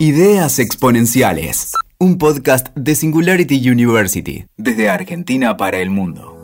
Ideas Exponenciales, un podcast de Singularity University, desde Argentina para el mundo.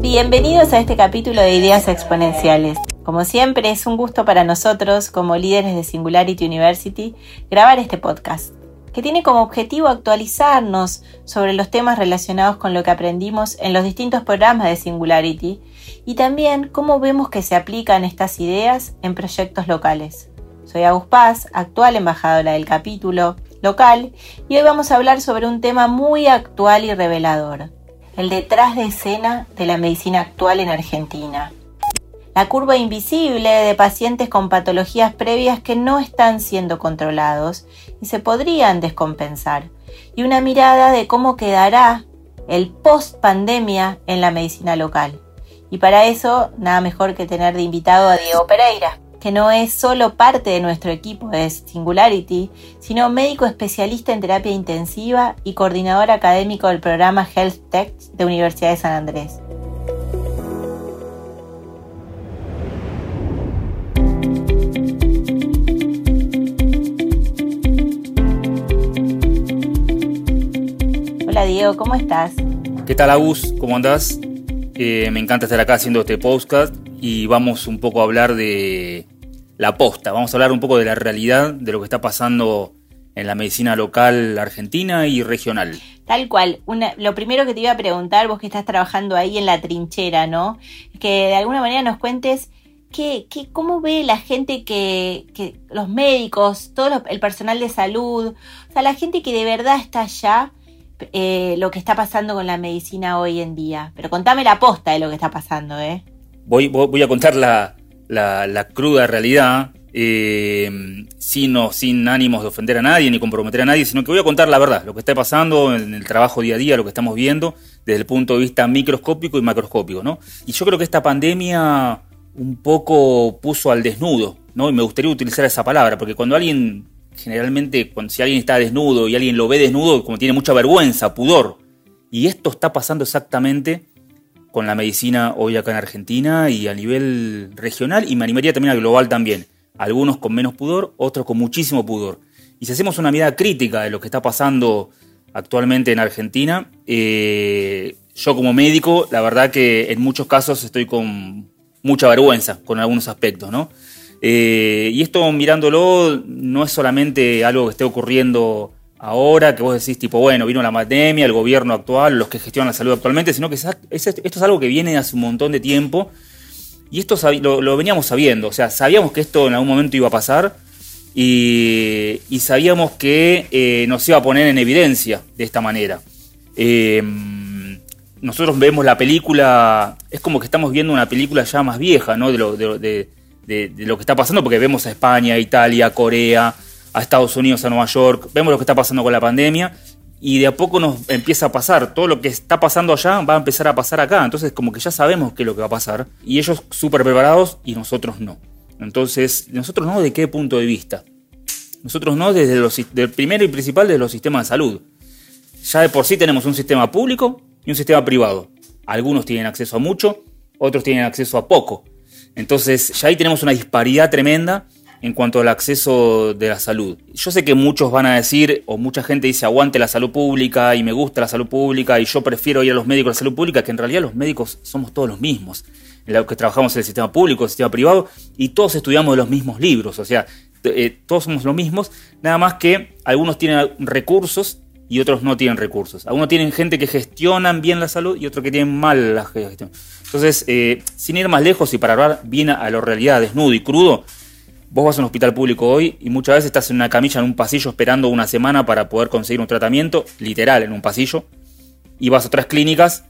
Bienvenidos a este capítulo de Ideas Exponenciales. Como siempre, es un gusto para nosotros, como líderes de Singularity University, grabar este podcast, que tiene como objetivo actualizarnos sobre los temas relacionados con lo que aprendimos en los distintos programas de Singularity y también cómo vemos que se aplican estas ideas en proyectos locales. Soy Agus Paz, actual embajadora del capítulo local, y hoy vamos a hablar sobre un tema muy actual y revelador, el detrás de escena de la medicina actual en Argentina. La curva invisible de pacientes con patologías previas que no están siendo controlados y se podrían descompensar. Y una mirada de cómo quedará el post pandemia en la medicina local. Y para eso, nada mejor que tener de invitado a Diego Pereira, que no es solo parte de nuestro equipo de Singularity, sino médico especialista en terapia intensiva y coordinador académico del programa Health Tech de Universidad de San Andrés. Hola Diego, ¿cómo estás? ¿Qué tal Agus? ¿Cómo andás? Eh, me encanta estar acá haciendo este podcast y vamos un poco a hablar de la posta, vamos a hablar un poco de la realidad de lo que está pasando en la medicina local argentina y regional. Tal cual. lo primero que te iba a preguntar, vos que estás trabajando ahí en la trinchera, ¿no? Que de alguna manera nos cuentes qué, cómo ve la gente que, los médicos, todo el personal de salud, o sea, la gente que de verdad está allá eh, lo que está pasando con la medicina hoy en día. Pero contame la posta de lo que está pasando, ¿eh? Voy, voy a contar la, la, cruda realidad, eh, sin, sin ánimos de ofender a nadie ni comprometer a nadie, sino que voy a contar la verdad, lo que está pasando en el trabajo día a día, lo que estamos viendo desde el punto de vista microscópico y macroscópico, ¿no? Y yo creo que esta pandemia un poco puso al desnudo, ¿no? Y me gustaría utilizar esa palabra, porque cuando alguien generalmente cuando, si alguien está desnudo y alguien lo ve desnudo, como tiene mucha vergüenza, pudor. Y esto está pasando exactamente con la medicina hoy acá en Argentina y a nivel regional y me animaría también a global también. Algunos con menos pudor, otros con muchísimo pudor. Y si hacemos una mirada crítica de lo que está pasando actualmente en Argentina, eh, yo como médico, la verdad que en muchos casos estoy con mucha vergüenza con algunos aspectos, ¿no? Eh, y esto mirándolo no es solamente algo que esté ocurriendo ahora, que vos decís tipo, bueno, vino la pandemia, el gobierno actual, los que gestionan la salud actualmente, sino que esto es algo que viene hace un montón de tiempo y esto lo, veníamos sabiendo, o sea, sabíamos que esto en algún momento iba a pasar y, sabíamos que eh, nos iba a poner en evidencia de esta manera. Eh, nosotros vemos la película, es como que estamos viendo una película ya más vieja, ¿no? De, lo, de, lo que está pasando, porque vemos a España, Italia, Corea, a Estados Unidos, a Nueva York, vemos lo que está pasando con la pandemia y de a poco nos empieza a pasar. Todo lo que está pasando allá va a empezar a pasar acá. Entonces como que ya sabemos qué es lo que va a pasar y ellos súper preparados y nosotros no. Entonces, nosotros no, ¿de qué punto de vista? Nosotros no desde los, del primero y principal de los sistemas de salud. Ya de por sí tenemos un sistema público y un sistema privado. Algunos tienen acceso a mucho, otros tienen acceso a poco. Entonces ya ahí tenemos una disparidad tremenda en cuanto al acceso de la salud. Yo sé que muchos van a decir, o mucha gente dice, aguante la salud pública y me gusta la salud pública y yo prefiero ir a los médicos de la salud pública, que en realidad los médicos somos todos los mismos, en lo que trabajamos en el sistema público, el sistema privado, y todos estudiamos los mismos libros, o sea, eh, todos somos los mismos, nada más que algunos tienen recursos y otros no tienen recursos. Algunos tienen gente que gestionan bien la salud y otros que tienen mal la gestión. Entonces, eh, sin ir más lejos y para hablar bien a la realidad, desnudo y crudo, vos vas a un hospital público hoy y muchas veces estás en una camilla en un pasillo esperando una semana para poder conseguir un tratamiento, literal, en un pasillo, y vas a otras clínicas,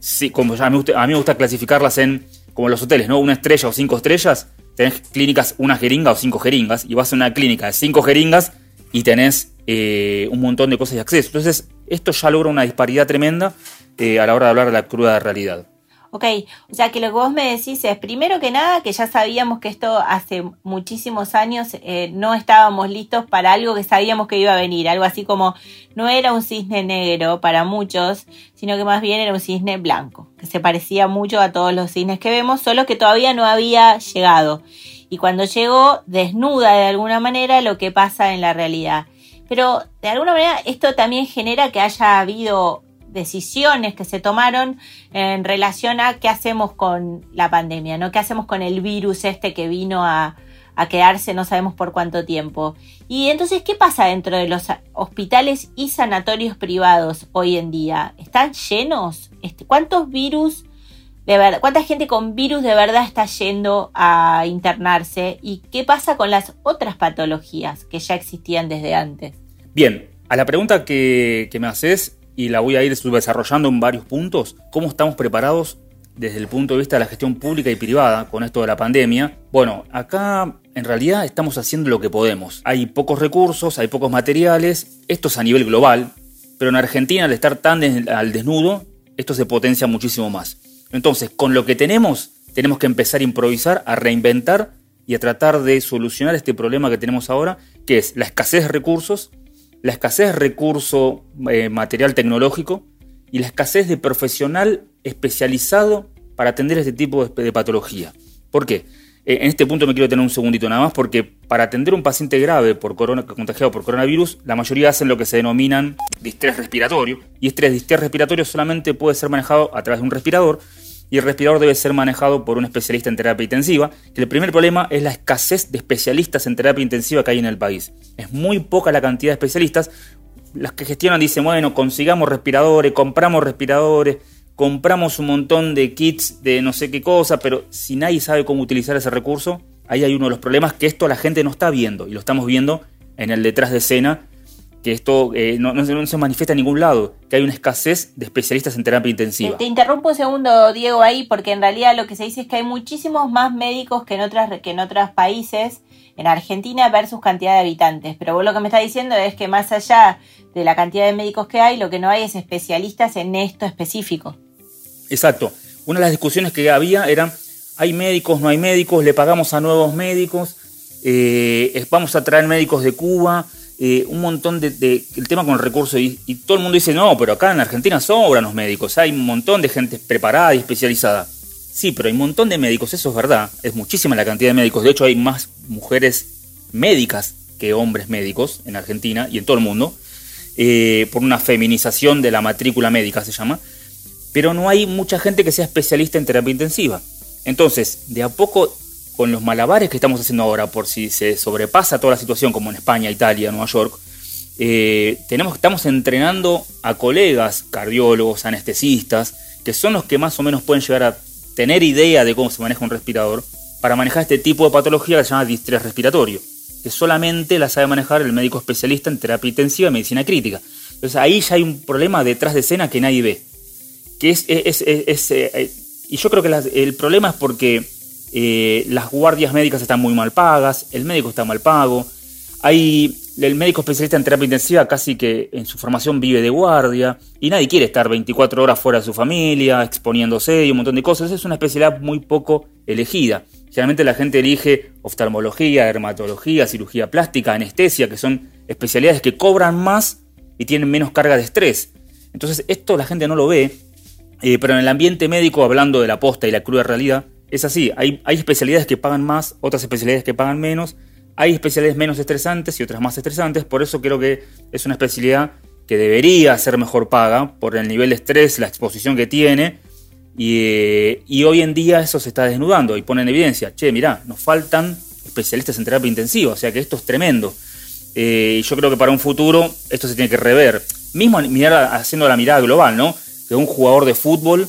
sí, como a, mí, a mí me gusta clasificarlas en, como los hoteles, ¿no? Una estrella o cinco estrellas, tenés clínicas, una jeringa o cinco jeringas, y vas a una clínica de cinco jeringas y tenés eh, un montón de cosas de acceso. Entonces, esto ya logra una disparidad tremenda eh, a la hora de hablar de la cruda realidad. Ok, o sea que lo que vos me decís es, primero que nada, que ya sabíamos que esto hace muchísimos años eh, no estábamos listos para algo que sabíamos que iba a venir, algo así como no era un cisne negro para muchos, sino que más bien era un cisne blanco, que se parecía mucho a todos los cisnes que vemos, solo que todavía no había llegado. Y cuando llegó, desnuda de alguna manera lo que pasa en la realidad. Pero de alguna manera esto también genera que haya habido decisiones que se tomaron en relación a qué hacemos con la pandemia, ¿no? ¿Qué hacemos con el virus este que vino a, quedarse no sabemos por cuánto tiempo? Y entonces, ¿qué pasa dentro de los hospitales y sanatorios privados hoy en día? ¿Están llenos? Este, ¿Cuántos virus de verdad, cuánta gente con virus de verdad está yendo a internarse? ¿Y qué pasa con las otras patologías que ya existían desde antes? Bien, a la pregunta que, que me haces, y la voy a ir desarrollando en varios puntos, cómo estamos preparados desde el punto de vista de la gestión pública y privada con esto de la pandemia. Bueno, acá en realidad estamos haciendo lo que podemos. Hay pocos recursos, hay pocos materiales, esto es a nivel global, pero en Argentina al estar tan al desnudo, esto se potencia muchísimo más. Entonces, con lo que tenemos, tenemos que empezar a improvisar, a reinventar y a tratar de solucionar este problema que tenemos ahora, que es la escasez de recursos la escasez de recurso eh, material tecnológico y la escasez de profesional especializado para atender este tipo de, patología. ¿Por qué? Eh, en este punto me quiero tener un segundito nada más porque para atender un paciente grave por corona, contagiado por coronavirus, la mayoría hacen lo que se denominan distrés respiratorio y este distrés respiratorio solamente puede ser manejado a través de un respirador y el respirador debe ser manejado por un especialista en terapia intensiva, el primer problema es la escasez de especialistas en terapia intensiva que hay en el país. Es muy poca la cantidad de especialistas. Las que gestionan dicen, bueno, consigamos respiradores, compramos respiradores, compramos un montón de kits de no sé qué cosa, pero si nadie sabe cómo utilizar ese recurso, ahí hay uno de los problemas que esto la gente no está viendo y lo estamos viendo en el detrás de escena que esto eh, no, se manifiesta en ningún lado, que hay una escasez de especialistas en terapia intensiva. Te, interrumpo un segundo, Diego, ahí, porque en realidad lo que se dice es que hay muchísimos más médicos que en, otras, que en otros países, en Argentina versus cantidad de habitantes. Pero vos lo que me estás diciendo es que más allá de la cantidad de médicos que hay, lo que no hay es especialistas en esto específico. Exacto. Una de las discusiones que había era, hay médicos, no hay médicos, le pagamos a nuevos médicos, eh, vamos a traer médicos de Cuba, eh, un montón de, el tema con el recurso y, todo el mundo dice, no, pero acá en Argentina sobran los médicos, hay un montón de gente preparada y especializada. Sí, pero hay un montón de médicos, eso es verdad, es muchísima la cantidad de médicos, de hecho hay más mujeres médicas que hombres médicos en Argentina y en todo el mundo, eh, por una feminización de la matrícula médica se llama, pero no hay mucha gente que sea especialista en terapia intensiva. Entonces, de a poco con los malabares que estamos haciendo ahora, por si se sobrepasa toda la situación, como en España, Italia, Nueva York, eh, tenemos, estamos entrenando a colegas, cardiólogos, anestesistas, que son los que más o menos pueden llegar a tener idea de cómo se maneja un respirador, para manejar este tipo de patología que se llama distrés respiratorio, que solamente la sabe manejar el médico especialista en terapia intensiva y medicina crítica. Entonces ahí ya hay un problema detrás de escena que nadie ve. Que es, eh, y yo creo que el problema es porque eh, las guardias médicas están muy mal pagas, el médico está mal pago, hay el médico especialista en terapia intensiva casi que en su formación vive de guardia y nadie quiere estar 24 horas fuera de su familia, exponiéndose y un montón de cosas. Es una especialidad muy poco elegida. Generalmente la gente elige oftalmología, dermatología, cirugía plástica, anestesia, que son especialidades que cobran más y tienen menos carga de estrés. Entonces esto la gente no lo ve, eh, pero en el ambiente médico, hablando de la posta y la cruda realidad, es así, hay, especialidades que pagan más, otras especialidades que pagan menos, hay especialidades menos estresantes y otras más estresantes, por eso creo que es una especialidad que debería ser mejor paga por el nivel de estrés, la exposición que tiene, y, hoy en día eso se está desnudando y pone en evidencia, che, mirá, nos faltan especialistas en terapia intensiva, o sea que esto es tremendo. Eh, yo creo que para un futuro esto se tiene que rever. Mismo mirar, haciendo la mirada global, ¿no? Que un jugador de fútbol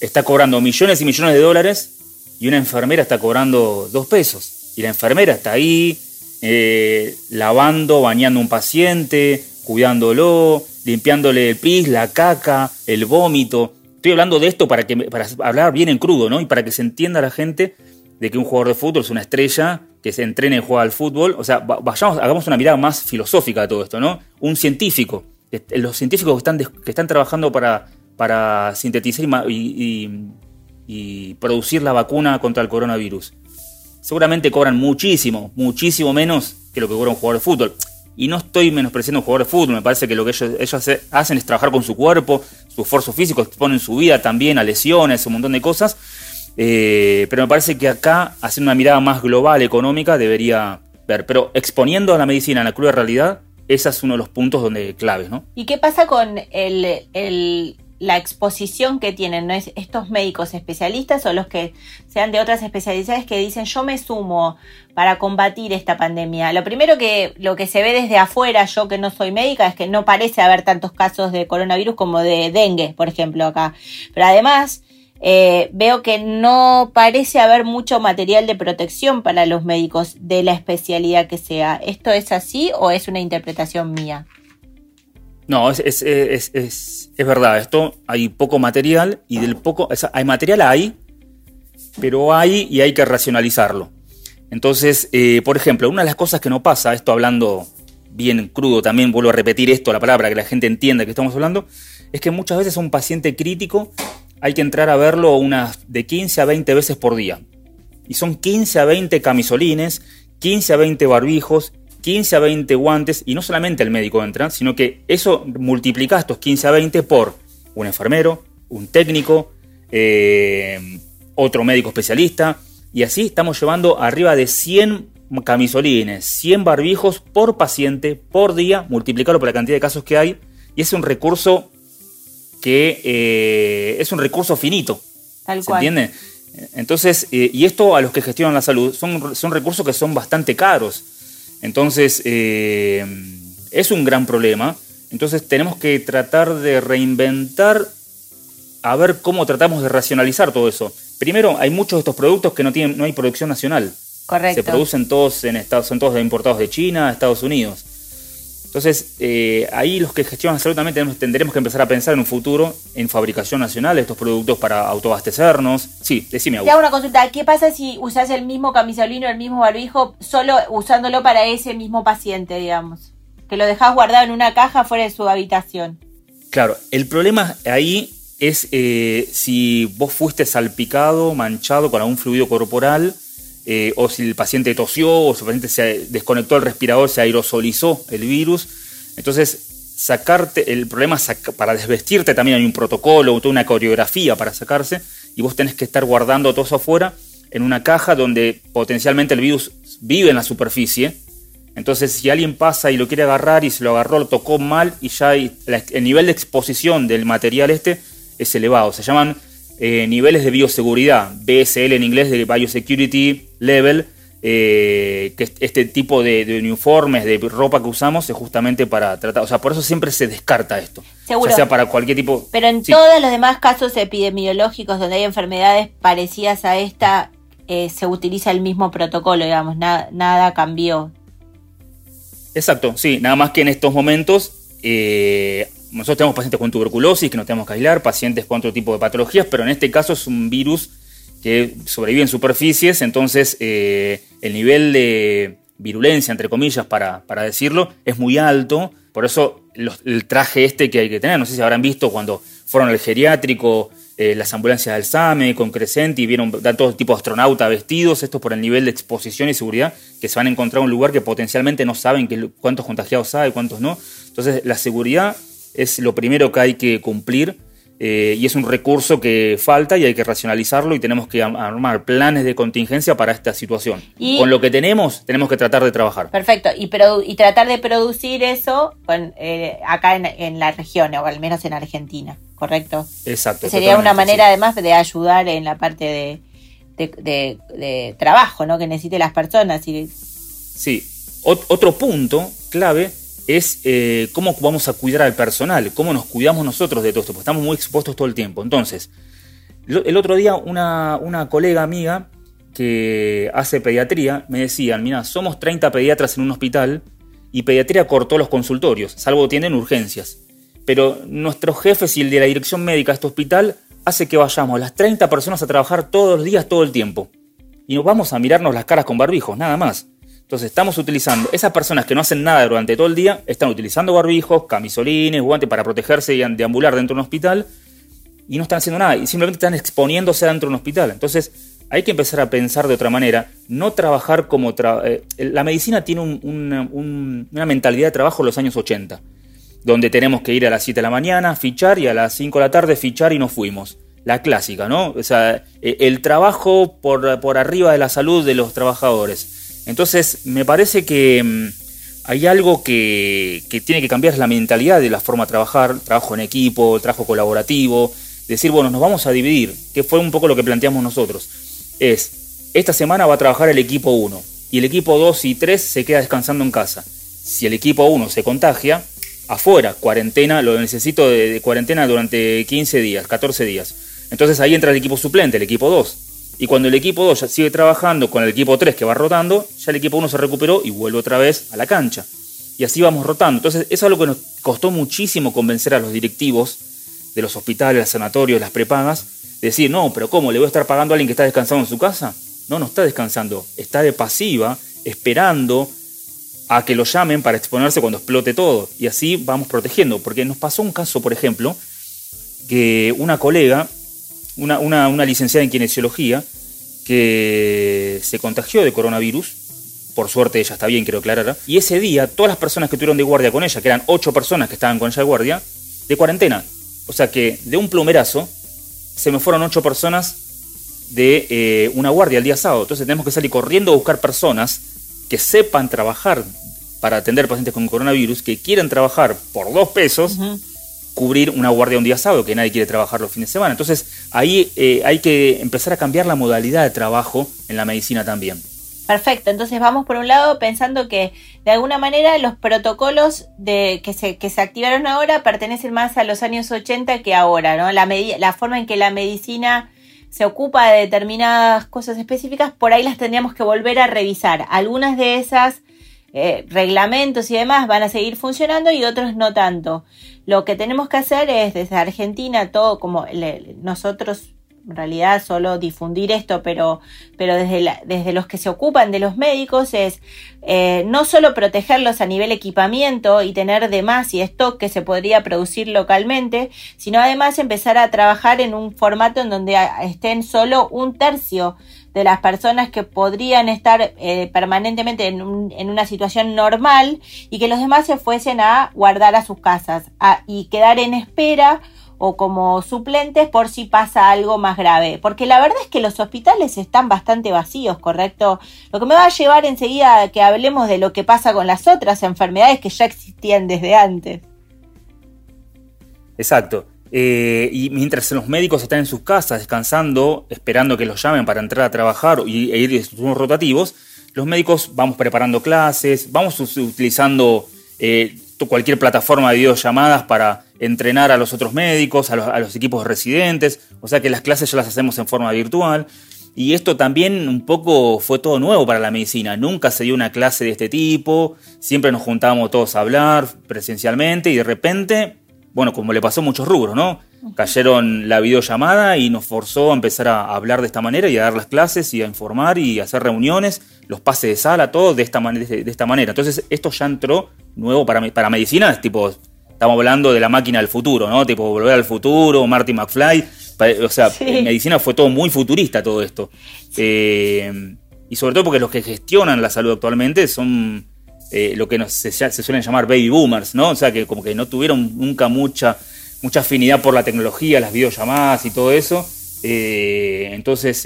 está cobrando millones y millones de dólares y una enfermera está cobrando dos pesos. Y la enfermera está ahí eh, lavando, bañando un paciente, cuidándolo, limpiándole el pis, la caca, el vómito. Estoy hablando de esto para, que, para hablar bien en crudo, ¿no? Y para que se entienda la gente de que un jugador de fútbol es una estrella que se entrena y juega al fútbol. O sea, vayamos, hagamos una mirada más filosófica de todo esto, ¿no? Un científico. Los científicos que están, que están trabajando para, para sintetizar y producir la vacuna contra el coronavirus. Seguramente cobran muchísimo, muchísimo menos que lo que cobra un jugador de fútbol. Y no estoy menospreciando a un jugador de fútbol, me parece que lo que ellos, ellos hacen es trabajar con su cuerpo, su esfuerzo físico, exponen su vida también a lesiones, un montón de cosas. Eh, pero me parece que acá, haciendo una mirada más global, económica, debería ver. Pero exponiendo a la medicina en la cruda realidad, ese es uno de los puntos donde claves, ¿no? ¿Y qué pasa con el, la exposición que tienen estos médicos especialistas o los que sean de otras especialidades que dicen yo me sumo para combatir esta pandemia? Lo primero que lo que se ve desde afuera, yo que no soy médica, es que no parece haber tantos casos de coronavirus como de dengue, por ejemplo, acá. Pero además eh, veo que no parece haber mucho material de protección para los médicos de la especialidad que sea. ¿Esto es así o es una interpretación mía? No, es, es, es, es verdad. Esto hay poco material y del poco. hay material, hay, pero hay y hay que racionalizarlo. Entonces, eh, por ejemplo, una de las cosas que no pasa, esto hablando bien crudo, también vuelvo a repetir esto, la palabra, que la gente entienda que estamos hablando, es que muchas veces un paciente crítico hay que entrar a verlo unas de 15 a 20 veces por día. Y son 15 a 20 camisolines, 15 a 20 barbijos, 15 a 20 guantes, y no solamente el médico entra, sino que eso multiplica estos 15 a 20 por un enfermero, un técnico, eh, otro médico especialista, y así estamos llevando arriba de 100 camisolines, 100 barbijos por paciente por día, multiplicarlo por la cantidad de casos que hay, y es un recurso que eh, es un recurso finito. Tal ¿Se entiende? Entonces, eh, y esto a los que gestionan la salud, son, son recursos que son bastante caros. Entonces, eh, es un gran problema. Entonces, tenemos que tratar de reinventar, a ver cómo tratamos de racionalizar todo eso. Primero, hay muchos de estos productos que no, tienen, no hay producción nacional. Correcto. Se producen todos en Estados, son todos importados de China, Estados Unidos. Entonces, eh, ahí los que gestionan salud también tendremos que empezar a pensar en un futuro en fabricación nacional de estos productos para autoabastecernos. Sí, decime algo. Te hago una consulta. ¿Qué pasa si usas el mismo camisolino, el mismo barbijo, solo usándolo para ese mismo paciente, digamos? Que lo dejas guardado en una caja fuera de su habitación. Claro, el problema ahí es eh, si vos fuiste salpicado, manchado con algún fluido corporal eh, o si el paciente tosió, o si el paciente se desconectó el respirador, se aerosolizó el virus. Entonces, sacarte, el problema para desvestirte también hay un protocolo, toda una coreografía para sacarse, y vos tenés que estar guardando todo eso afuera en una caja donde potencialmente el virus vive en la superficie. Entonces, si alguien pasa y lo quiere agarrar y se lo agarró, lo tocó mal y ya el nivel de exposición del material este es elevado. Se llaman eh, niveles de bioseguridad, BSL en inglés de Biosecurity Level, eh, que este tipo de, uniformes, de ropa que usamos es justamente para tratar, o sea, por eso siempre se descarta esto. Seguro. Ya sea para cualquier tipo... Pero en todos los demás casos epidemiológicos donde hay enfermedades parecidas a esta, eh, se utiliza el mismo protocolo, digamos, nada, nada cambió. Exacto, sí, nada más que en estos momentos nosotros tenemos pacientes con tuberculosis que no tenemos que aislar, pacientes con otro tipo de patologías, pero en este caso es un virus que sobrevive en superficies, entonces eh, el nivel de virulencia, entre comillas, para, para decirlo, es muy alto. Por eso el traje este que hay que tener, no sé si habrán visto cuando fueron al geriátrico, eh, las ambulancias del SAME con Crescenti y vieron todo tipo de astronautas vestidos, esto por el nivel de exposición y seguridad, que se van a encontrar en un lugar que potencialmente no saben cuántos contagiados hay, cuántos no. Entonces la seguridad es lo primero que hay que cumplir eh, y es un recurso que falta y hay que racionalizarlo y tenemos que armar planes de contingencia para esta situación. Con lo que tenemos, tenemos que tratar de trabajar. Perfecto, y, y tratar de producir eso eh, acá en, la región, o al menos en Argentina, ¿correcto? Exacto. Sería una manera además de ayudar en la parte de, trabajo ¿no? que necesiten las personas. Y... Sí, otro punto clave es eh, cómo vamos a cuidar al personal, cómo nos cuidamos nosotros de todo esto, porque estamos muy expuestos todo el tiempo. Entonces, el otro día una, colega amiga que hace pediatría me decían, mira, somos 30 pediatras en un hospital y pediatría cortó los consultorios, salvo tienen urgencias. Pero nuestros jefes y el de la dirección médica de este hospital hace que vayamos las 30 personas a trabajar todos los días, todo el tiempo. Y nos vamos a mirarnos las caras con barbijos, nada más. Entonces estamos utilizando, esas personas que no hacen nada durante todo el día, están utilizando barbijos, camisolines, guantes para protegerse y deambular dentro de un hospital. y no están haciendo nada y simplemente están exponiéndose dentro de un hospital. Entonces hay que empezar a pensar de otra manera, no trabajar como... Eh, la medicina tiene una mentalidad de trabajo de los años 80, donde tenemos que ir a las 7 de la mañana, fichar y a las 5 de la tarde fichar y nos fuimos. La clásica, ¿no? O sea, e, el trabajo por, por arriba de la salud de los trabajadores. Entonces, me parece que mm, hay algo que, tiene que cambiar la mentalidad de la forma de trabajar, trabajo en equipo, trabajo colaborativo, decir, bueno, nos vamos a dividir, que fue un poco lo que planteamos nosotros. Es, esta semana va a trabajar el equipo 1 y el equipo 2 y 3 se queda descansando en casa. Si el equipo 1 se contagia, afuera, cuarentena, lo necesito de, cuarentena durante 15 días, 14 días. Entonces ahí entra el equipo suplente, el equipo 2. Y cuando el equipo 2 ya sigue trabajando con el equipo 3 que va rotando, ya el equipo 1 se recuperó y vuelve otra vez a la cancha. Y así vamos rotando. Entonces eso es algo que nos costó muchísimo convencer a los directivos de los hospitales, los sanatorios, las prepagas, decir, no, pero ¿cómo? ¿Le voy a estar pagando a alguien que está descansando en su casa? No, no está descansando, está de pasiva, esperando a que lo llamen para exponerse cuando explote todo. Y así vamos protegiendo. Porque nos pasó un caso, por ejemplo, que una colega, una, una, licenciada en kinesiología, que se contagió de coronavirus, por suerte ella está bien, quiero aclarar, y ese día todas las personas que estuvieron de guardia con ella, que eran ocho personas que estaban con ella de guardia, de cuarentena. O sea que de un plumerazo se me fueron ocho personas de eh, una guardia el día sábado. Entonces tenemos que salir corriendo a buscar personas que sepan trabajar para atender pacientes con coronavirus, que quieran trabajar por dos pesos, cubrir una guardia un día sábado, que nadie quiere trabajar los fines de semana. Entonces ahí eh, hay que empezar a cambiar la modalidad de trabajo en la medicina también. Perfecto, entonces vamos por un lado pensando que de alguna manera los protocolos de, que, se, que se activaron ahora pertenecen más a los años 80 que ahora, ¿no? La, la forma en que la medicina se ocupa de determinadas cosas específicas, por ahí las tendríamos que volver a revisar. Algunas de esas eh, reglamentos y demás van a seguir funcionando y otros no tanto. Lo que tenemos que hacer es desde Argentina, todo como nosotros en realidad solo difundir esto, pero, pero desde, desde los que se ocupan de los médicos es eh, no solo protegerlos a nivel equipamiento y tener de más y stock que se podría producir localmente, sino además empezar a trabajar en un formato en donde estén solo un tercio de las personas que podrían estar eh, permanentemente en, en, una situación normal y que los demás se fuesen a guardar a sus casas y quedar en espera o como suplentes por si pasa algo más grave. Porque la verdad es que los hospitales están bastante vacíos, ¿correcto? Lo que me va a llevar enseguida a que hablemos de lo que pasa con las otras enfermedades que ya existían desde antes. Exacto. Eh, y mientras los médicos están en sus casas descansando, esperando que los llamen para entrar a trabajar y, e ir de turnos rotativos, los médicos vamos preparando clases, vamos utilizando eh, cualquier plataforma de videollamadas para entrenar a los otros médicos, a los, equipos residentes, o sea que las clases ya las hacemos en forma virtual. Y esto también un poco fue todo nuevo para la medicina. Nunca se dio una clase de este tipo, siempre nos juntábamos todos a hablar presencialmente y de repente, bueno, como le pasó a muchos rubros, ¿no? Cayeron la videollamada y nos forzó a empezar a hablar de esta manera y a dar las clases y a informar y a hacer reuniones, los pases de sala, todo de esta, de esta manera. Entonces esto ya entró nuevo para, para medicina, es tipo Estamos hablando de la máquina del futuro, ¿no? Tipo Volver al Futuro, Marty McFly. O sea, en medicina fue todo muy futurista todo esto. Eh, y sobre todo porque los que gestionan la salud actualmente son eh, lo que se, suelen llamar baby boomers, ¿no? O sea, que como que no tuvieron nunca mucha, mucha afinidad por la tecnología, las videollamadas y todo eso. Eh, entonces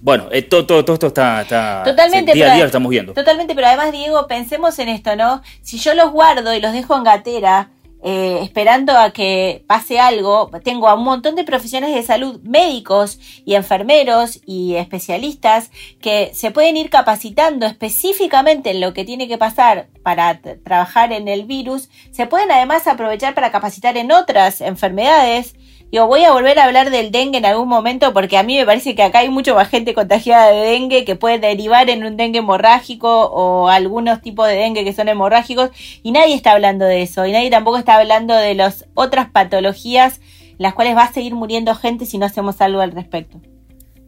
bueno, eh, todo, todo, esto está, totalmente, día a día lo estamos viendo. Totalmente, pero además, Diego, pensemos en esto, ¿no? Si yo los guardo y los dejo en gatera, eh, esperando a que pase algo, tengo a un montón de profesionales de salud, médicos y enfermeros y especialistas que se pueden ir capacitando específicamente en lo que tiene que pasar para trabajar en el virus, se pueden además aprovechar para capacitar en otras enfermedades Digo, voy a volver a hablar del dengue en algún momento porque a mí me parece que acá hay mucho más gente contagiada de dengue que puede derivar en un dengue hemorrágico o algunos tipos de dengue que son hemorrágicos y nadie está hablando de eso y nadie tampoco está hablando de las otras patologías las cuales va a seguir muriendo gente si no hacemos algo al respecto.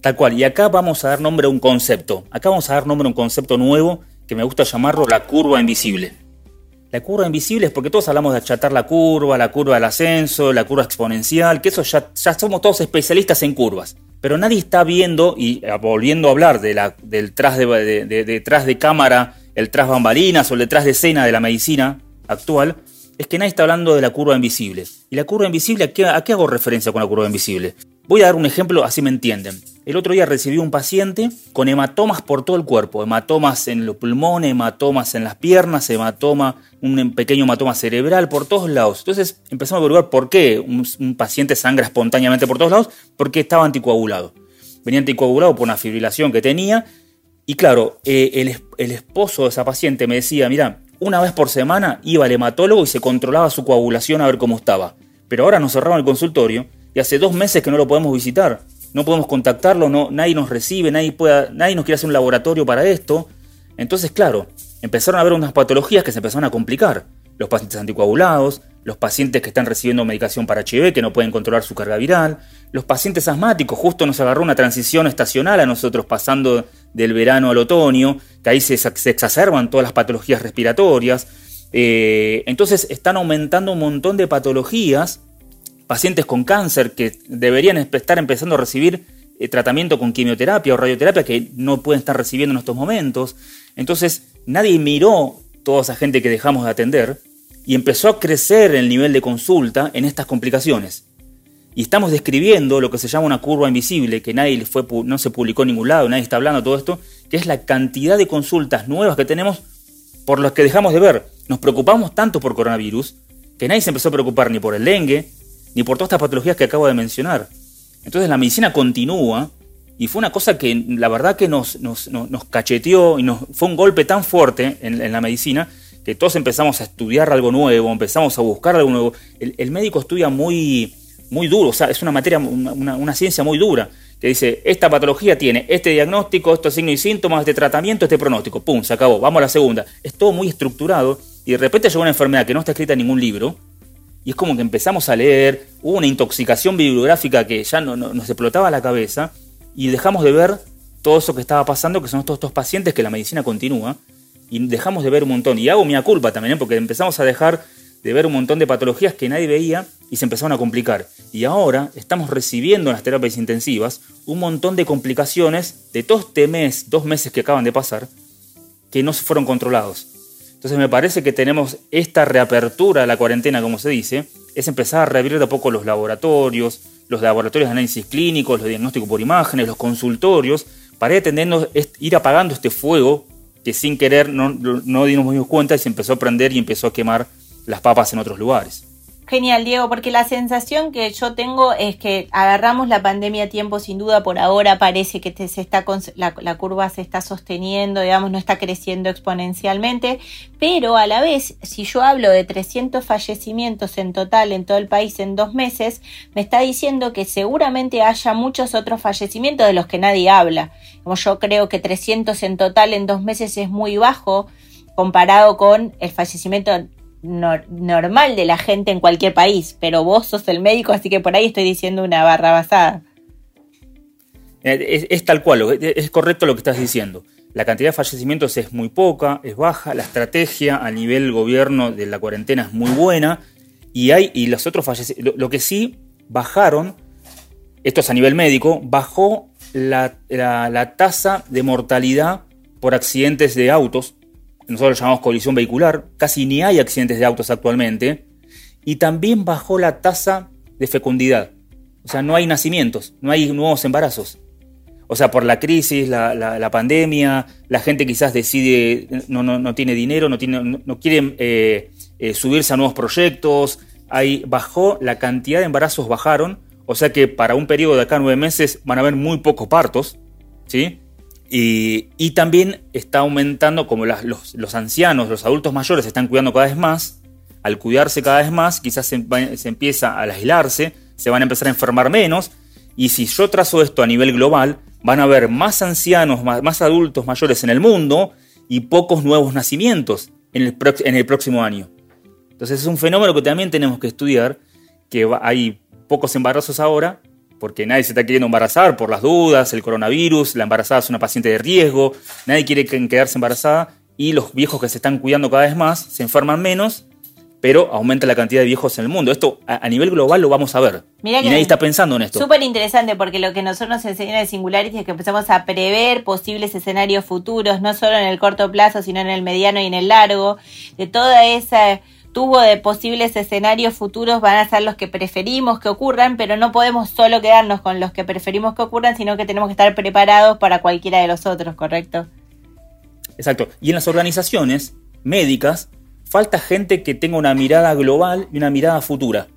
Tal cual, y acá vamos a dar nombre a un concepto. Acá vamos a dar nombre a un concepto nuevo que me gusta llamarlo la curva invisible. La curva invisible es porque todos hablamos de achatar la curva, la curva del ascenso, la curva exponencial, que eso ya, somos todos especialistas en curvas. Pero nadie está viendo, y ah, volviendo a hablar de la, del tras de, detrás de cámara, el tras bambalinas o el detrás de escena de la medicina actual, es que nadie está hablando de la curva invisible. ¿Y la curva invisible a qué, a qué hago referencia con la curva invisible? Voy a dar un ejemplo, así me entienden. El otro día recibí un paciente con hematomas por todo el cuerpo, hematomas en los pulmones, hematomas en las piernas, hematoma, un pequeño hematoma cerebral por todos lados. Entonces empezamos a averiguar por qué un, paciente sangra espontáneamente por todos lados, porque estaba anticoagulado. Venía anticoagulado por una fibrilación que tenía y claro, eh, el, el esposo de esa paciente me decía, mira, una vez por semana iba al hematólogo y se controlaba su coagulación a ver cómo estaba. Pero ahora nos cerraron el consultorio y hace dos meses que no lo podemos visitar. No podemos contactarlo, no, nadie nos recibe, nadie, nadie nos quiere hacer un laboratorio para esto. Entonces, claro, empezaron a haber unas patologías que se empezaron a complicar. Los pacientes anticoagulados, los pacientes que están recibiendo medicación para HIV que no pueden controlar su carga viral, los pacientes asmáticos, justo nos agarró una transición estacional a nosotros pasando del verano al otoño, que ahí se, exacerban todas las patologías respiratorias. Eh, entonces están aumentando un montón de patologías pacientes con cáncer que deberían estar empezando a recibir eh, tratamiento con quimioterapia o radioterapia que no pueden estar recibiendo en estos momentos. Entonces nadie miró toda esa gente que dejamos de atender y empezó a crecer el nivel de consulta en estas complicaciones. Y estamos describiendo lo que se llama una curva invisible, que nadie fue, no se publicó en ningún lado, nadie está hablando de todo esto, que es la cantidad de consultas nuevas que tenemos por las que dejamos de ver. Nos preocupamos tanto por coronavirus que nadie se empezó a preocupar ni por el dengue, ni por todas estas patologías que acabo de mencionar. Entonces la medicina continúa y fue una cosa que la verdad que nos, nos, cacheteó y nos, fue un golpe tan fuerte en, la medicina que todos empezamos a estudiar algo nuevo, empezamos a buscar algo nuevo. El, médico estudia muy, muy duro, o sea, es una materia, una, ciencia muy dura, que dice, esta patología tiene este diagnóstico, estos signos y síntomas, este tratamiento, este pronóstico, pum, se acabó, vamos a la segunda. Es todo muy estructurado y de repente llega una enfermedad que no está escrita en ningún libro, y es como que empezamos a leer, hubo una intoxicación bibliográfica que ya no, nos explotaba la cabeza y dejamos de ver todo eso que estaba pasando, que son todos estos pacientes que la medicina continúa, y dejamos de ver un montón. Y hago mi culpa también, ¿eh? porque empezamos a dejar de ver un montón de patologías que nadie veía y se empezaron a complicar. Y ahora estamos recibiendo en las terapias intensivas un montón de complicaciones de todo este mes, dos meses que acaban de pasar, que no se fueron controlados. Entonces me parece que tenemos esta reapertura de la cuarentena, como se dice, es empezar a reabrir de a poco los laboratorios, los laboratorios de análisis clínicos, los diagnósticos por imágenes, los consultorios, para ir, ir apagando este fuego que sin querer no, no dimos cuenta y se empezó a prender y empezó a quemar las papas en otros lugares. Genial, Diego, porque la sensación que yo tengo es que agarramos la pandemia a tiempo, sin duda, por ahora parece que se está la, curva se está sosteniendo, digamos, no está creciendo exponencialmente, pero a la vez, si yo hablo de 300 fallecimientos en total en todo el país en dos meses, me está diciendo que seguramente haya muchos otros fallecimientos de los que nadie habla. Como yo creo que 300 en total en dos meses es muy bajo comparado con el fallecimiento normal de la gente en cualquier país, pero vos sos el médico, así que por ahí estoy diciendo una barra basada. Eh, es, tal cual, es correcto lo que estás diciendo. La cantidad de fallecimientos es muy poca, es baja, la estrategia a nivel gobierno de la cuarentena es muy buena y hay y los otros fallecimientos, lo, que sí bajaron, esto es a nivel médico, bajó la, la tasa de mortalidad por accidentes de autos nosotros llamamos colisión vehicular, casi ni hay accidentes de autos actualmente, y también bajó la tasa de fecundidad. O sea, no hay nacimientos, no hay nuevos embarazos. O sea, por la crisis, la, pandemia, la gente quizás decide, no, no, tiene dinero, no, tiene, no, quiere eh, eh, subirse a nuevos proyectos. Ahí bajó, la cantidad de embarazos bajaron. O sea que para un periodo de acá nueve meses van a haber muy pocos partos. ¿sí? Y, también está aumentando, como los, ancianos, los adultos mayores se están cuidando cada vez más, al cuidarse cada vez más, quizás se, empieza a aislarse, se van a empezar a enfermar menos, y si yo trazo esto a nivel global, van a haber más ancianos, más, adultos mayores en el mundo y pocos nuevos nacimientos en el, en el próximo año. Entonces es un fenómeno que también tenemos que estudiar, que hay pocos embarazos ahora, porque nadie se está queriendo embarazar por las dudas, el coronavirus, la embarazada es una paciente de riesgo, nadie quiere quedarse embarazada y los viejos que se están cuidando cada vez más se enferman menos, pero aumenta la cantidad de viejos en el mundo. Esto a, nivel global lo vamos a ver. y nadie está pensando en esto. Súper interesante porque lo que nosotros nos enseñan de Singularity es que empezamos a prever posibles escenarios futuros, no solo en el corto plazo, sino en el mediano y en el largo, de toda esa tubo de posibles escenarios futuros van a ser los que preferimos que ocurran, pero no podemos solo quedarnos con los que preferimos que ocurran, sino que tenemos que estar preparados para cualquiera de los otros, ¿correcto? Exacto. Y en las organizaciones médicas falta gente que tenga una mirada global y una mirada futura.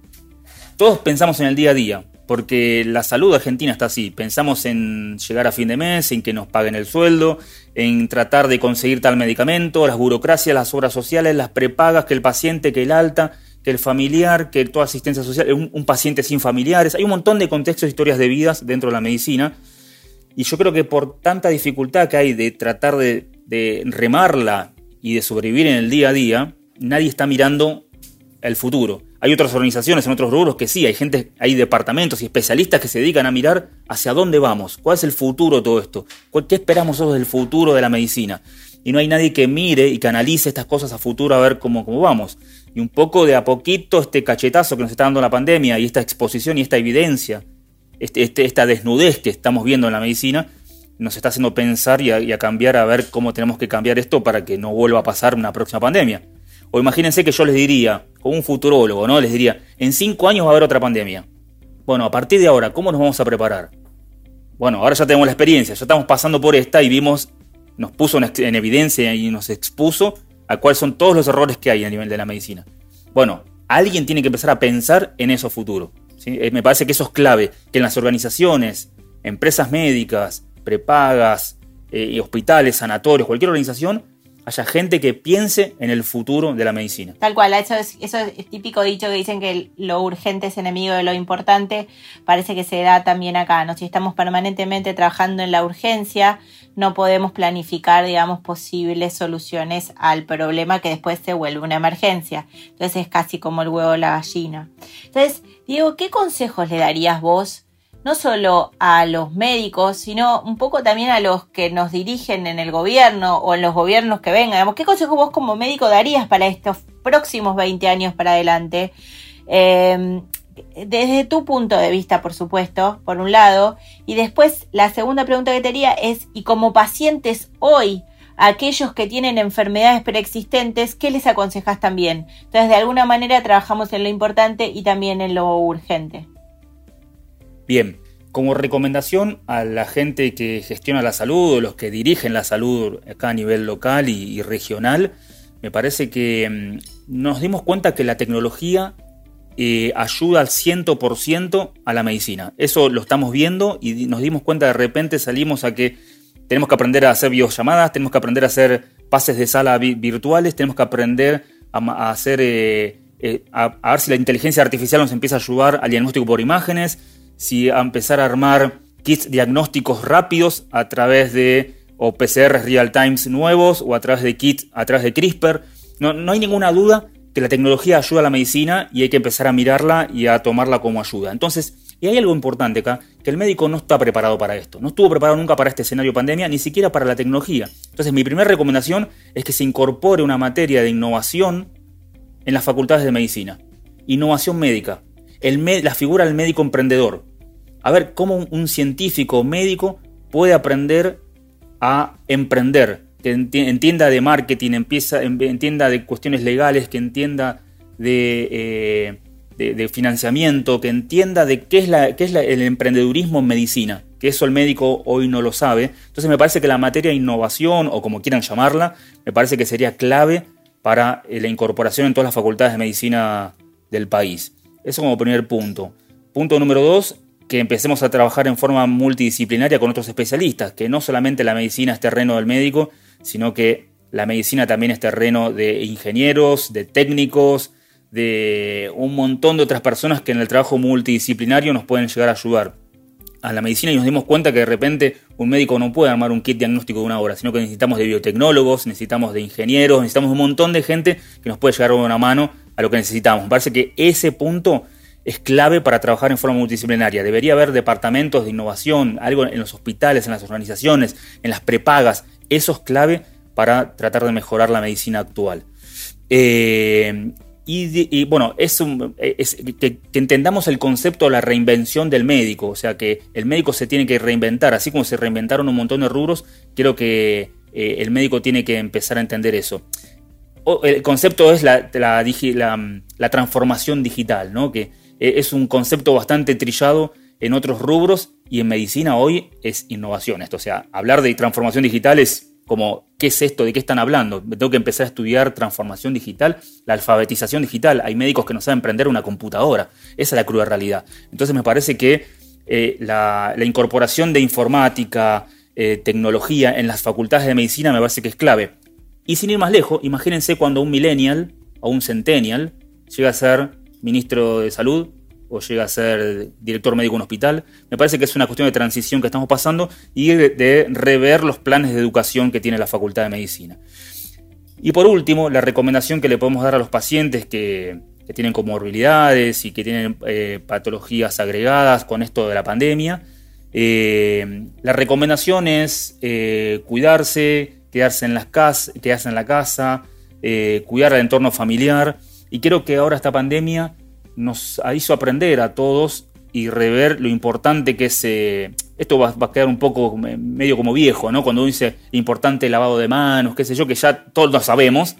Todos pensamos en el día a día, porque la salud argentina está así. Pensamos en llegar a fin de mes, en que nos paguen el sueldo, en tratar de conseguir tal medicamento, las burocracias, las obras sociales, las prepagas, que el paciente, que el alta, que el familiar, que toda asistencia social, un, paciente sin familiares. Hay un montón de contextos, historias de vidas dentro de la medicina. Y yo creo que por tanta dificultad que hay de tratar de, de remarla y de sobrevivir en el día a día, nadie está mirando el futuro. Hay otras organizaciones en otros rubros que sí, hay gente, hay departamentos y especialistas que se dedican a mirar hacia dónde vamos, cuál es el futuro de todo esto, qué esperamos nosotros del futuro de la medicina. Y no hay nadie que mire y que analice estas cosas a futuro a ver cómo, cómo vamos. Y un poco de a poquito este cachetazo que nos está dando la pandemia y esta exposición y esta evidencia, este, este, esta desnudez que estamos viendo en la medicina, nos está haciendo pensar y a cambiar a ver cómo tenemos que cambiar esto para que no vuelva a pasar una próxima pandemia. O imagínense que yo les diría, como un futurólogo, ¿no? Les diría, en cinco años va a haber otra pandemia. Bueno, a partir de ahora, ¿cómo nos vamos a preparar? Bueno, ahora ya tenemos la experiencia, ya estamos pasando por esta y vimos, nos puso en evidencia y nos expuso a cuáles son todos los errores que hay a nivel de la medicina. Bueno, alguien tiene que empezar a pensar en eso futuro. Eh, me parece que eso es clave, que en las organizaciones, empresas médicas, prepagas, eh, hospitales, sanatorios, cualquier organización, haya gente que piense en el futuro de la medicina. Tal cual, eso es, eso es típico dicho que dicen que lo urgente es enemigo de lo importante, parece que se da también acá, ¿no? Si estamos permanentemente trabajando en la urgencia, no podemos planificar, digamos, posibles soluciones al problema que después se vuelve una emergencia. Entonces es casi como el huevo o la gallina. Entonces, Diego, ¿qué consejos le darías vos no solo a los médicos, sino un poco también a los que nos dirigen en el gobierno o en los gobiernos que vengan. ¿Qué consejo vos como médico darías para estos próximos 20 años para adelante? Em, desde tu punto de vista, por supuesto, por un lado. Y después la segunda pregunta que te haría es, y como pacientes hoy, aquellos que tienen enfermedades preexistentes, ¿qué les aconsejas también? Entonces, de alguna manera trabajamos en lo importante y también en lo urgente. Bien, como recomendación a la gente que gestiona la salud o los que dirigen la salud acá a nivel local y, regional, me parece que mm, nos dimos cuenta que la tecnología eh, ayuda al 100% a la medicina. Eso lo estamos viendo y nos dimos cuenta de repente salimos a que tenemos que aprender a hacer videollamadas, tenemos que aprender a hacer pases de sala virtuales, tenemos que aprender a, hacer, eh, eh, a ver si la inteligencia artificial nos empieza a ayudar al diagnóstico por imágenes, si a empezar a armar kits diagnósticos rápidos a través de o PCR real times nuevos o a través de kits a través de CRISPR. No, no hay ninguna duda que la tecnología ayuda a la medicina y hay que empezar a mirarla y a tomarla como ayuda. Entonces, y hay algo importante acá, que el médico no está preparado para esto, no estuvo preparado nunca para este escenario pandemia, ni siquiera para la tecnología. Entonces, mi primera recomendación es que se incorpore una materia de innovación en las facultades de medicina. Innovación médica la figura del médico emprendedor. A ver cómo un, científico médico puede aprender a emprender, que entienda de marketing, empieza, entienda de cuestiones legales, que entienda de, eh, financiamiento, que entienda de qué es, la, el emprendedurismo en medicina, que eso el médico hoy no lo sabe. Entonces me parece que la materia de innovación, o como quieran llamarla, me parece que sería clave para eh, la incorporación en todas las facultades de medicina del país. Eso como primer punto. Punto número dos, que empecemos a trabajar en forma multidisciplinaria con otros especialistas, que no solamente la medicina es terreno del médico, sino que la medicina también es terreno de ingenieros, de técnicos, de un montón de otras personas que en el trabajo multidisciplinario nos pueden llegar a ayudar a la medicina y nos dimos cuenta que de repente un médico no puede armar un kit diagnóstico de una hora, sino que necesitamos de biotecnólogos, necesitamos de ingenieros, necesitamos un montón de gente que nos puede llegar una mano a lo que necesitamos. Me parece que ese punto es clave para trabajar en forma multidisciplinaria. Debería haber departamentos de innovación, algo en los hospitales, en las organizaciones, en las prepagas. Eso es clave para tratar de mejorar la medicina actual. Eh, y, bueno, es, que, entendamos el concepto de la reinvención del médico, o sea que el médico se tiene que reinventar, así como se reinventaron un montón de rubros, creo que eh, el médico tiene que empezar a entender eso. el concepto es la, la, transformación digital, ¿no? que eh, es un concepto bastante trillado en otros rubros y en medicina hoy es innovación esto, o sea, hablar de transformación digital es como, ¿qué es esto? ¿De qué están hablando? Tengo que empezar a estudiar transformación digital, la alfabetización digital. Hay médicos que no saben prender una computadora. Esa es la cruda realidad. Entonces me parece que eh, la, incorporación de informática, eh, tecnología en las facultades de medicina me parece que es clave. Y sin ir más lejos, imagínense cuando un millennial o un centennial llega a ser ministro de salud o llega a ser director médico en un hospital. Me parece que es una cuestión de transición que estamos pasando y de, rever los planes de educación que tiene la Facultad de Medicina. Y por último, la recomendación que le podemos dar a los pacientes que, tienen comorbilidades y que tienen eh, patologías agregadas con esto de la pandemia. Eh, la recomendación es eh, cuidarse, quedarse en, las quedarse en la casa, cuidar el entorno familiar. Y creo que ahora esta pandemia nos hizo aprender a todos y rever lo importante que es... Eh, esto va, a quedar un poco medio como viejo, ¿no? Cuando dice importante lavado de manos, qué sé yo, que ya todos lo sabemos.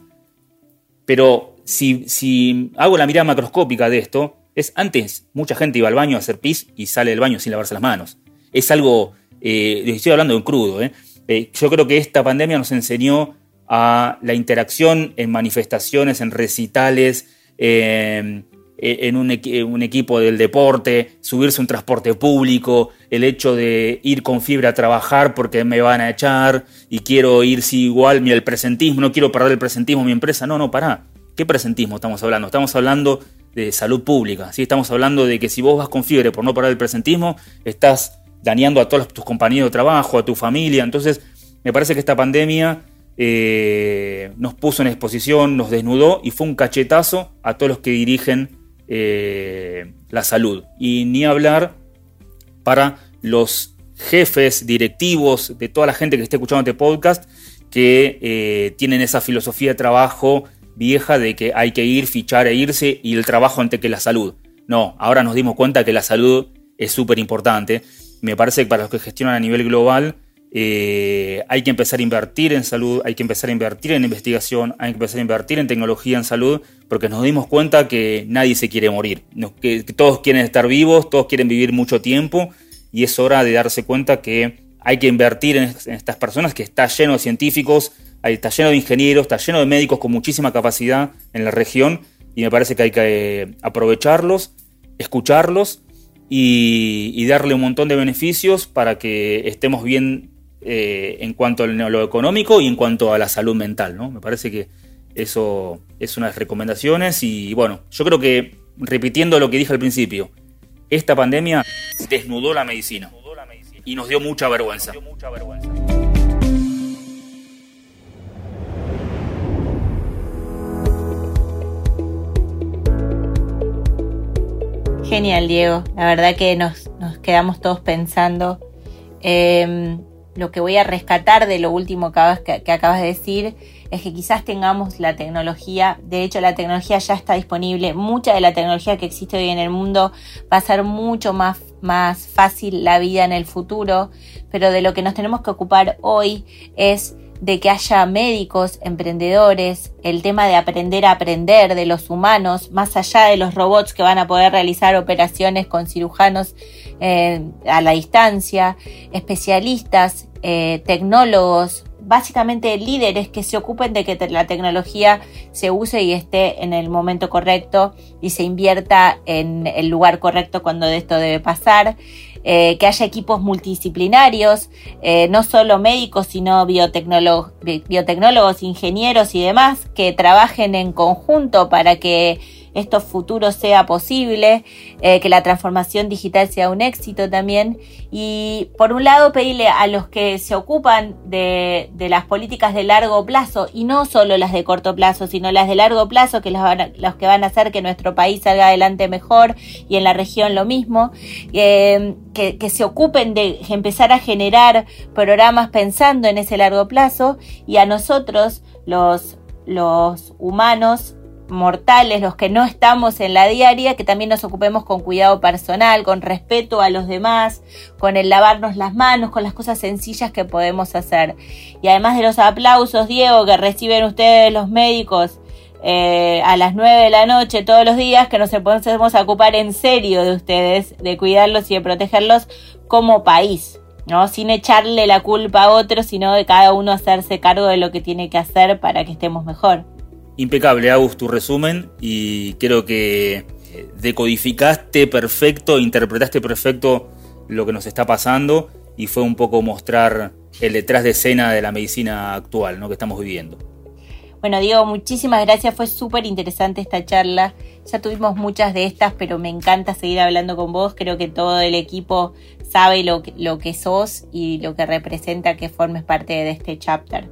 Pero si, si hago la mirada macroscópica de esto, es antes mucha gente iba al baño a hacer pis y sale del baño sin lavarse las manos. Es algo, eh, estoy hablando en crudo, ¿eh? ¿eh? yo creo que esta pandemia nos enseñó a la interacción en manifestaciones, en recitales, eh, en un, equipo del deporte, subirse un transporte público, el hecho de ir con fibra a trabajar porque me van a echar y quiero ir si igual, mira el presentismo, no quiero perder el presentismo en mi empresa. No, no, pará. ¿Qué presentismo estamos hablando? Estamos hablando de salud pública, ¿sí? Estamos hablando de que si vos vas con fiebre por no parar el presentismo, estás dañando a todos tus compañeros de trabajo, a tu familia. Entonces, me parece que esta pandemia eh, nos puso en exposición, nos desnudó y fue un cachetazo a todos los que dirigen eh, la salud. Y ni hablar para los jefes directivos de toda la gente que esté escuchando este podcast que eh, tienen esa filosofía de trabajo vieja de que hay que ir, fichar e irse y el trabajo antes que la salud. No, ahora nos dimos cuenta que la salud es súper importante. Me parece que para los que gestionan a nivel global eh, hay que empezar a invertir en salud, hay que empezar a invertir en investigación, hay que empezar a invertir en tecnología en salud, porque nos dimos cuenta que nadie se quiere morir, que, todos quieren estar vivos, todos quieren vivir mucho tiempo y es hora de darse cuenta que hay que invertir en, estas personas, que está lleno de científicos, está lleno de ingenieros, está lleno de médicos con muchísima capacidad en la región y me parece que hay que eh, aprovecharlos, escucharlos y, y darle un montón de beneficios para que estemos bien eh, en cuanto a lo económico y en cuanto a la salud mental, ¿no? Me parece que eso es una de las recomendaciones y bueno, yo creo que repitiendo lo que dije al principio, esta pandemia desnudó la medicina y nos dio mucha vergüenza. Genial, Diego. La verdad que nos, quedamos todos pensando. Em, lo que voy a rescatar de lo último que, acabas de decir es que quizás tengamos la tecnología, de hecho la tecnología ya está disponible, mucha de la tecnología que existe hoy en el mundo va a ser mucho más, más fácil la vida en el futuro, pero de lo que nos tenemos que ocupar hoy es de que haya médicos, emprendedores, el tema de aprender a aprender de los humanos, más allá de los robots que van a poder realizar operaciones con cirujanos eh, a la distancia, especialistas, eh, tecnólogos, básicamente líderes que se ocupen de que la tecnología se use y esté en el momento correcto y se invierta en el lugar correcto cuando esto debe pasar. Eh, que haya equipos multidisciplinarios, no solo médicos, sino biotecnólogos, ingenieros y demás, que trabajen en conjunto para que esto futuro sea posible, eh, que la transformación digital sea un éxito también. Y por un lado pedirle a los que se ocupan de, las políticas de largo plazo, y no solo las de corto plazo, sino las de largo plazo, que los que van a hacer que nuestro país salga adelante mejor y en la región lo mismo, eh, que, se ocupen de empezar a generar programas pensando en ese largo plazo y a nosotros los humanos mortales, los que no estamos en la diaria, que también nos ocupemos con cuidado personal, con respeto a los demás, con el lavarnos las manos, con las cosas sencillas que podemos hacer. Y además de los aplausos, Diego, que reciben ustedes los médicos eh, a las 9 de la noche todos los días, que nos podemos ocupar en serio de ustedes, de cuidarlos y de protegerlos como país. ¿no? Sin echarle la culpa a otros, sino de cada uno hacerse cargo de lo que tiene que hacer para que estemos mejor. Impecable, Agus, tu resumen y creo que eh, decodificaste perfecto, interpretaste perfecto lo que nos está pasando y fue un poco mostrar el detrás de escena de la medicina actual ¿no? que estamos viviendo. Bueno, Diego, muchísimas gracias, fue súper interesante esta charla. Ya tuvimos muchas de estas, pero me encanta seguir hablando con vos. Creo que todo el equipo sabe lo que, lo que sos y lo que representa que formes parte de este chapter.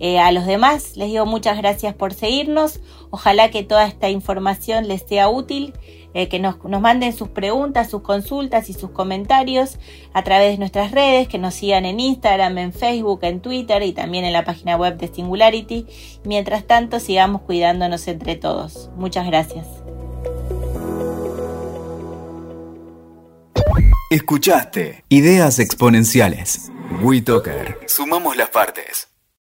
Eh, a los demás les digo muchas gracias por seguirnos. Ojalá que toda esta información les sea útil, eh, que nos, nos, manden sus preguntas, sus consultas y sus comentarios a través de nuestras redes, que nos sigan en Instagram, en Facebook, en Twitter y también en la página web de Singularity. Mientras tanto, sigamos cuidándonos entre todos. Muchas gracias. Escuchaste Ideas Exponenciales. WeToker. Sumamos las partes.